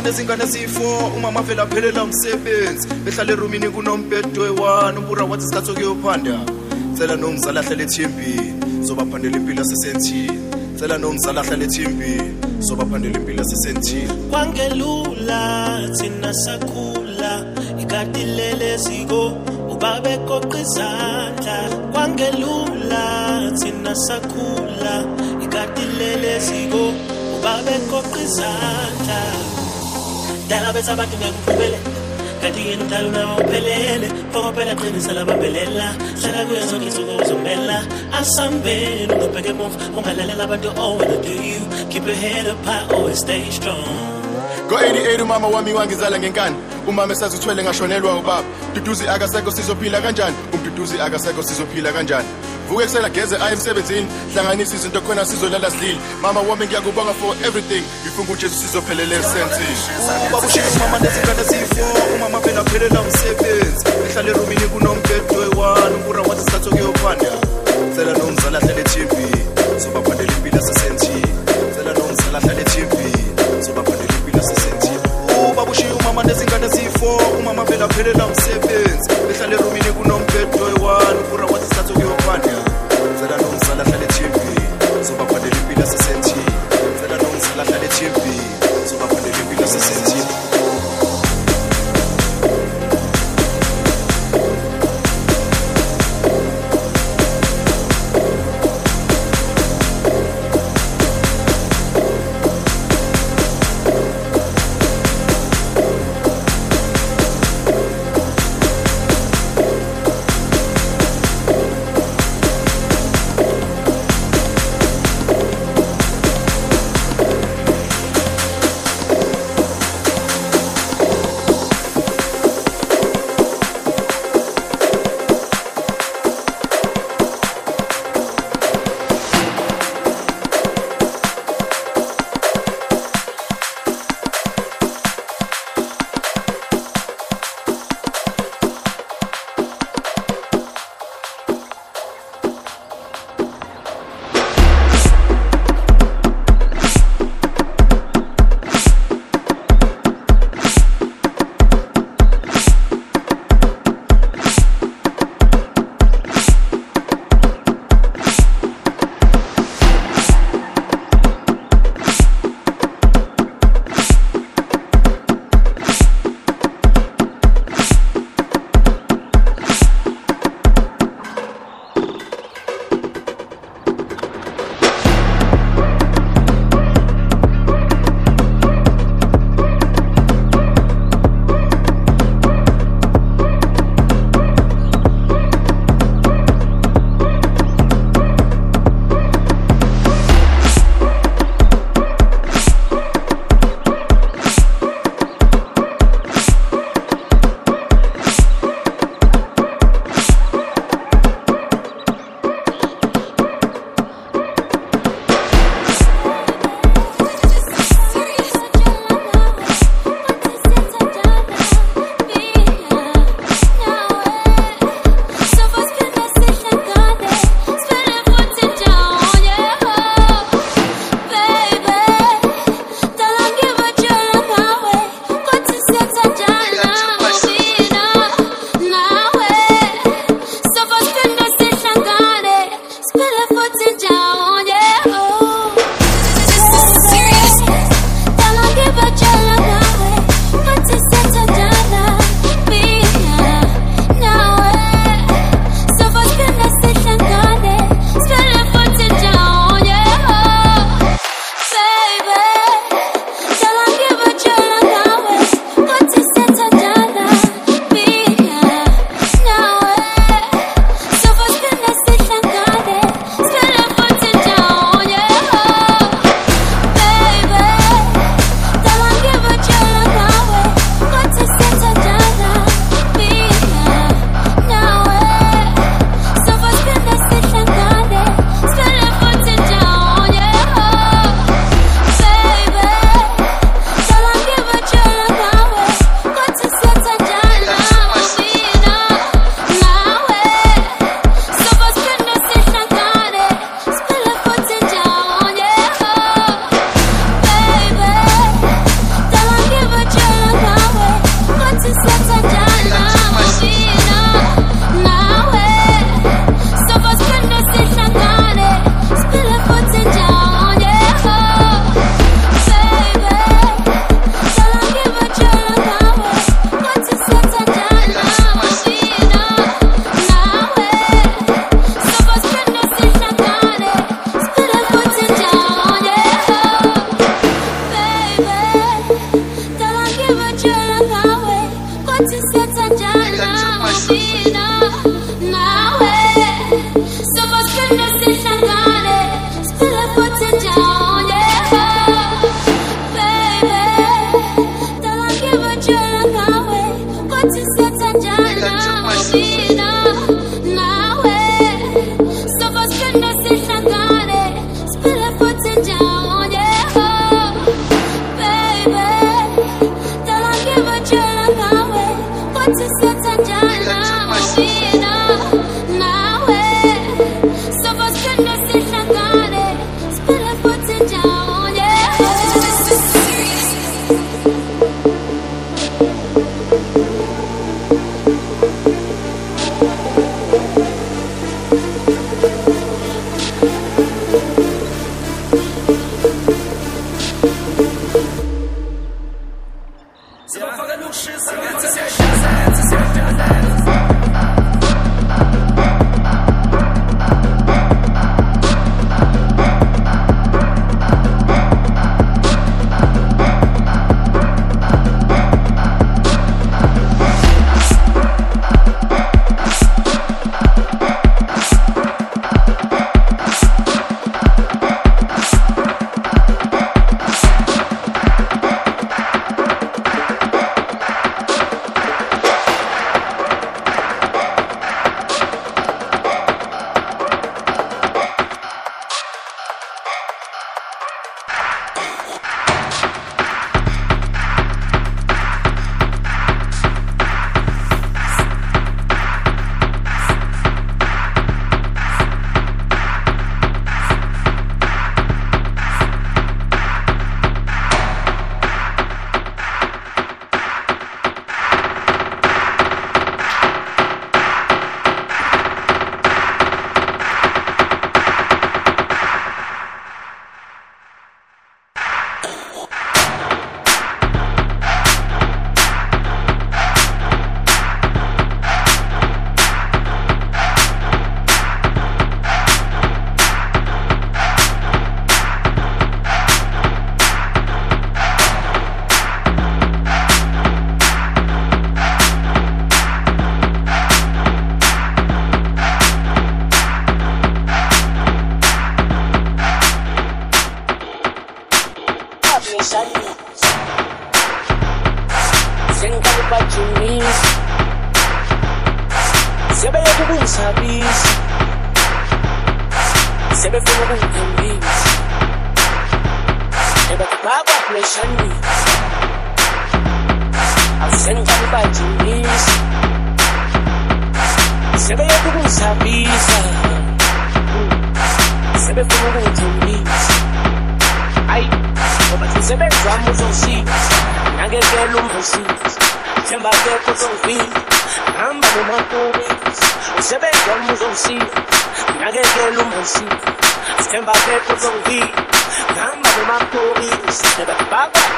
umama nezingane zifo? Umama vele aphelela umsebenzi. Behlala erumini kunombhedo oyi-one ubura wathi isikhathi sokuyophanda. Cela nomzala ahlale ethimbini zobaphandela impilo yasesentini cela nomzala ahlale ethimbini zobaphandela impilo yasesentini kwangelula thina sakhula. Ikati lele ziko ubabekoqa izandla. Kwangelula thina sakhula. Ikati lele ziko ubabekoqa izandla. Dala bethu abantu ngiyakuphumelela kanti yena umdala unawo uphelele phokophela qinisela bambelela hlala kuyo zonke insuku uzomela asambeni ungabheka emuva. Ungalalela abantu oh wanna do you keep your head up high? Always stay strong. Go-88 umama wami wangizala ngenkani. Umama esazithwele ngashonelwa ubaba. Duduzi akasekho sizophila kanjani? Umduduzi akasekho sizophila kanjani? Vuke ekusela geze aye emsebenzini hlanganisa izinto khona sizolala sidlile. Mama wami ngiyakubonga for everything. Ngifunga ujesu sizophelela esentini ubabushiya umama nezingane zifo. Umama phela aphelela umsebenzi. Ehlala erumini kunombhedo oyi-one ubura wathi isikhathi sokuyophanda cela nomzala ahlale ethimbini zobaphandela impilo yasesentini cela nomzala ahlale ethimbini zobaphandela impilo yasesentini ubabushiya umama nezingane zifo. Umama phela aphelela umsebenzi.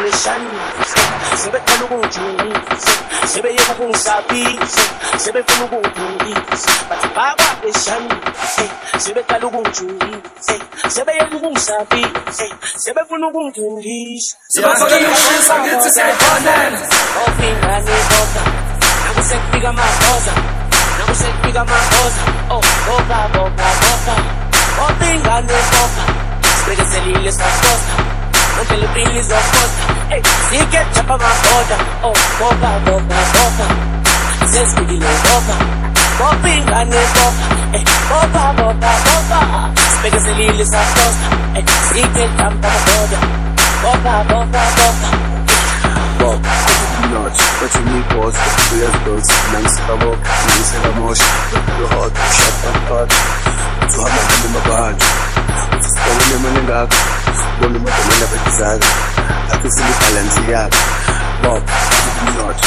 nishan sebe kalugutu sebe yekun sabi sebe kalugutu bati baba nishan sebe kalugutu sebe yekun sabi sebe kalugutu sebe kalugutu sabi sebe kalugutu Ofin na ni bota, na você que fica mais rosa, não você que fica mais rosa, oh boca boca boca, Ofin na ni bota, esfrega esse lilho essa costa. Boka sibekezelile sakosta lonke lempili zokosta hey sikechapha amagoda oh boka boka boka sesifikile boka ofingane boka hey boka boka boka sibekezelile sakosta hey sikechapha amagoda boka boka boka Bob, not but you need pause, do your thoughts, nangisabo, nangisela mosha, the hot, shut up thought, to have my name in my band. Sibone nemali engaka, bona umadamela betizaka, akufili balance yakho. Bob, not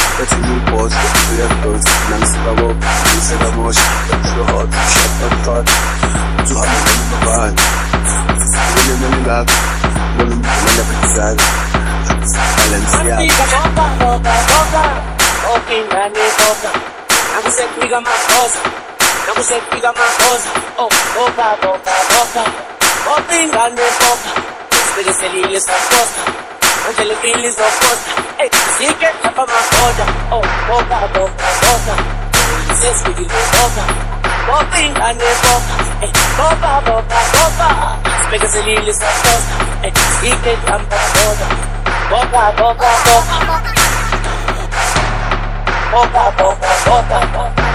nangisela mosha, the hot, shut up have my my betizaka, balance yakho. Afrika boka boka boka Okingane boka Nakusekufika amagoza Nakusekufika amagoza Oh lempili Pero ese niño es acosa. Angelo Bill es acosa. Sí que más joya. Oh, boca, boca, boca. Dices que yo boca. Bopinga boca. Boca, boca, boca. Pero ese niño es acosa. Sí que. Boca, boca, boca. Boca, boca, boca. boca.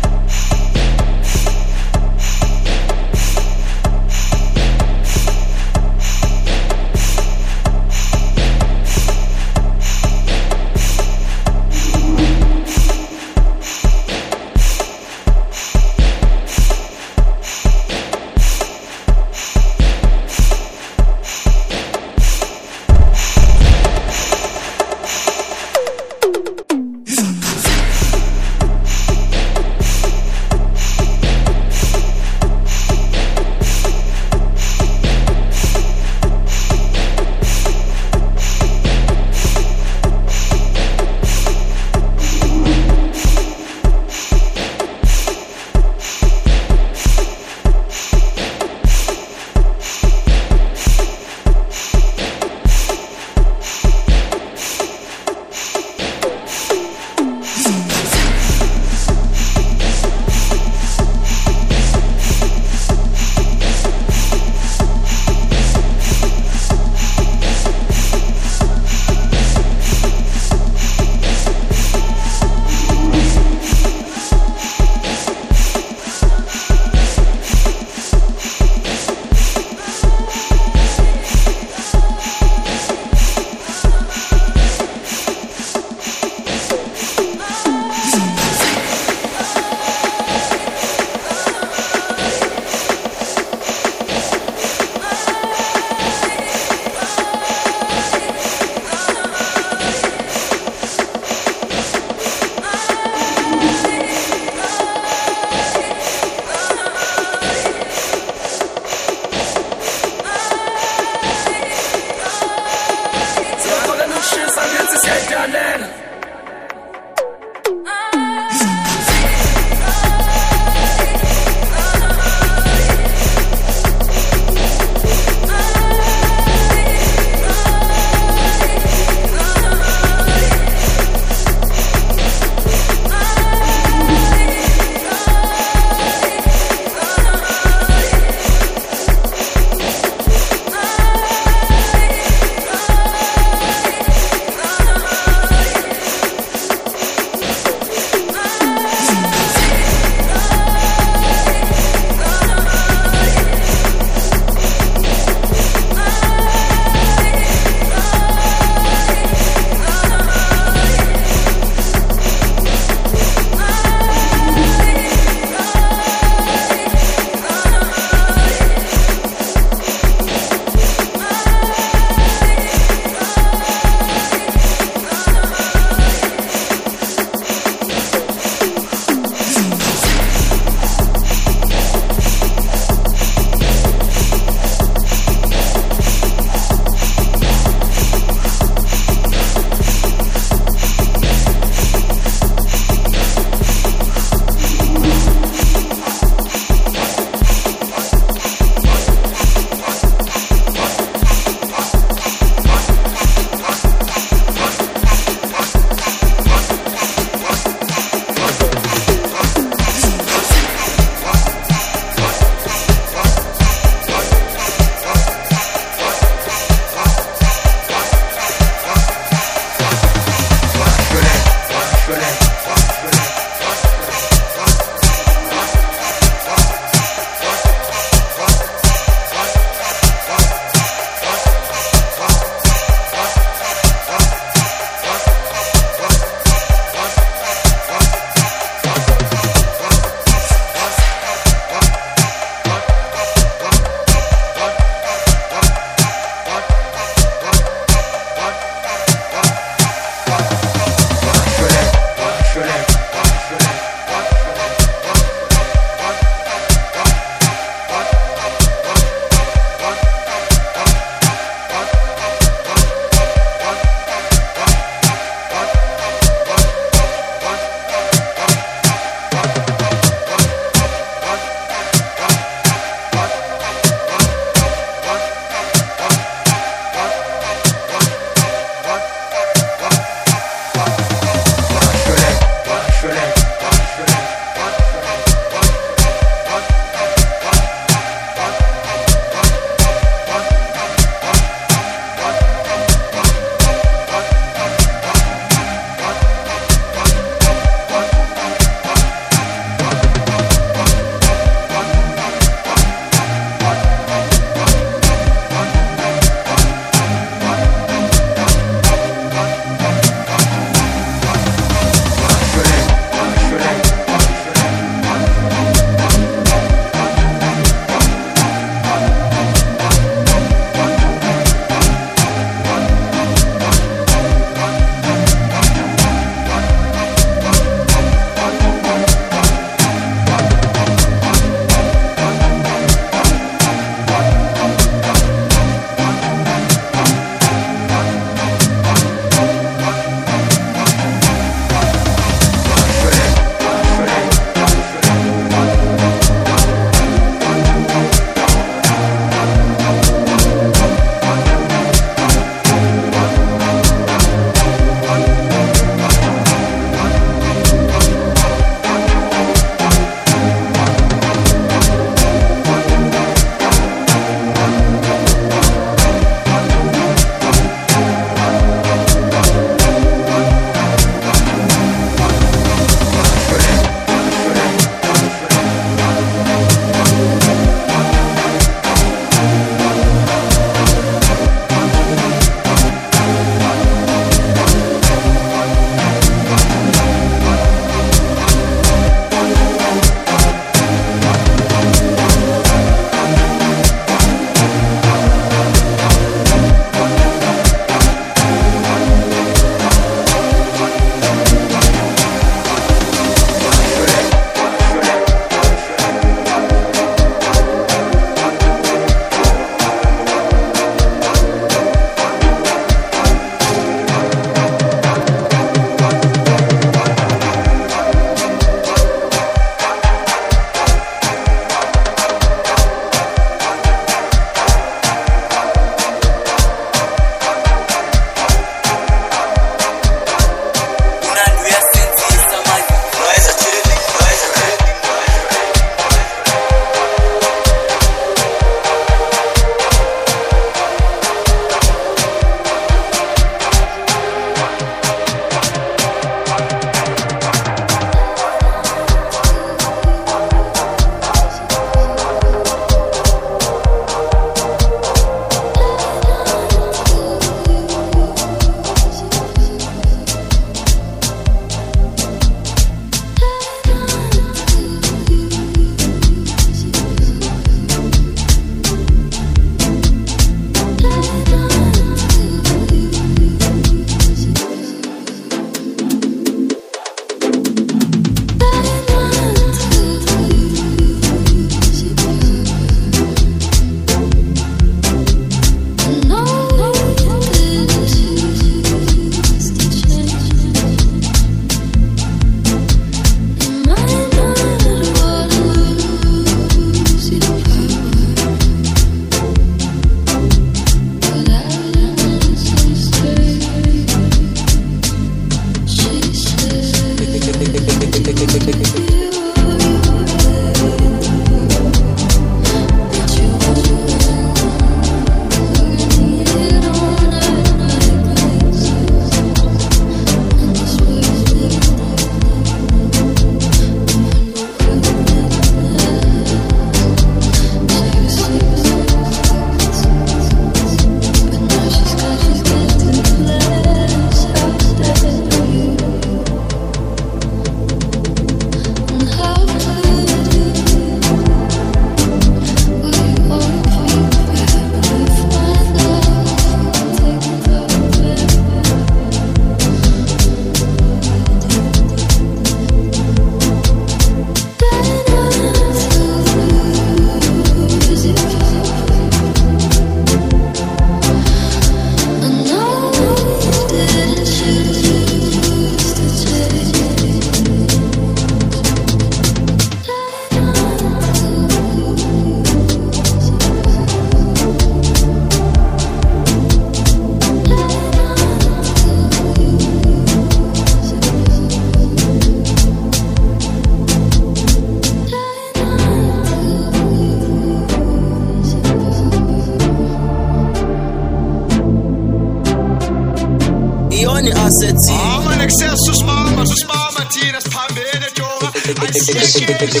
Mani asethi Ama nexesu simama simama thina siphambene jonga ayisiyekeli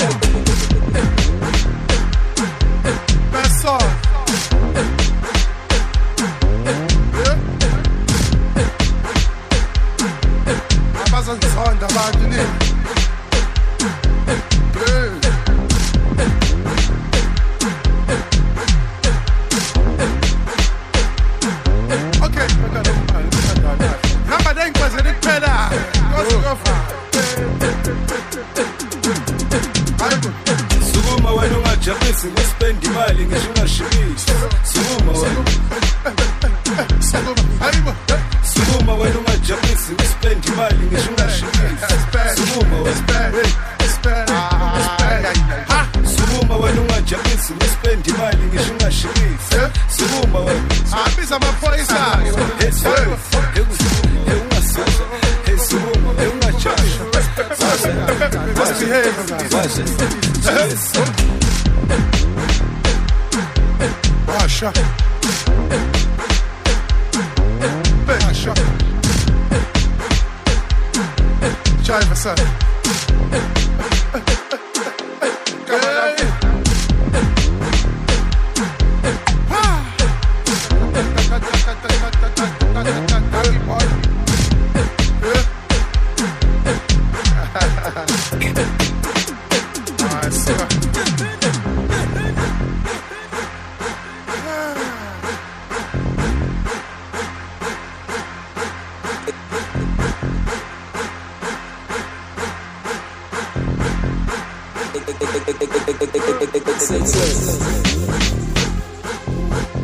Oh!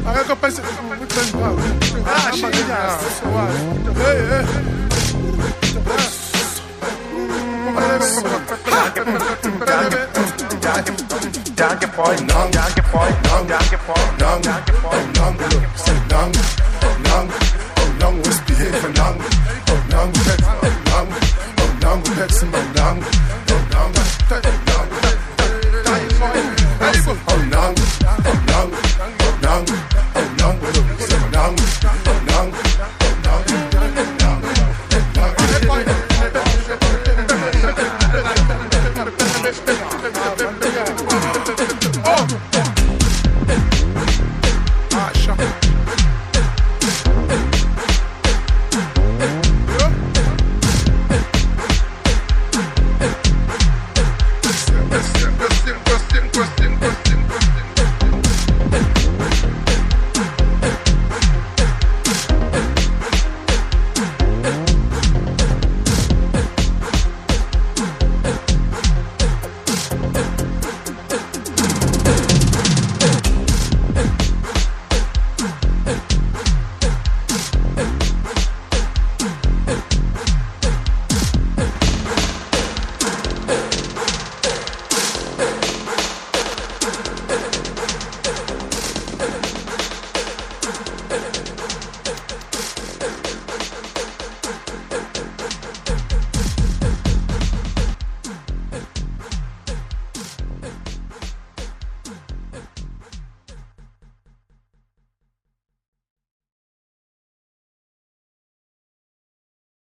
Akekho phese ah shit hey hey. Danke boy, nang, danke boy, nang,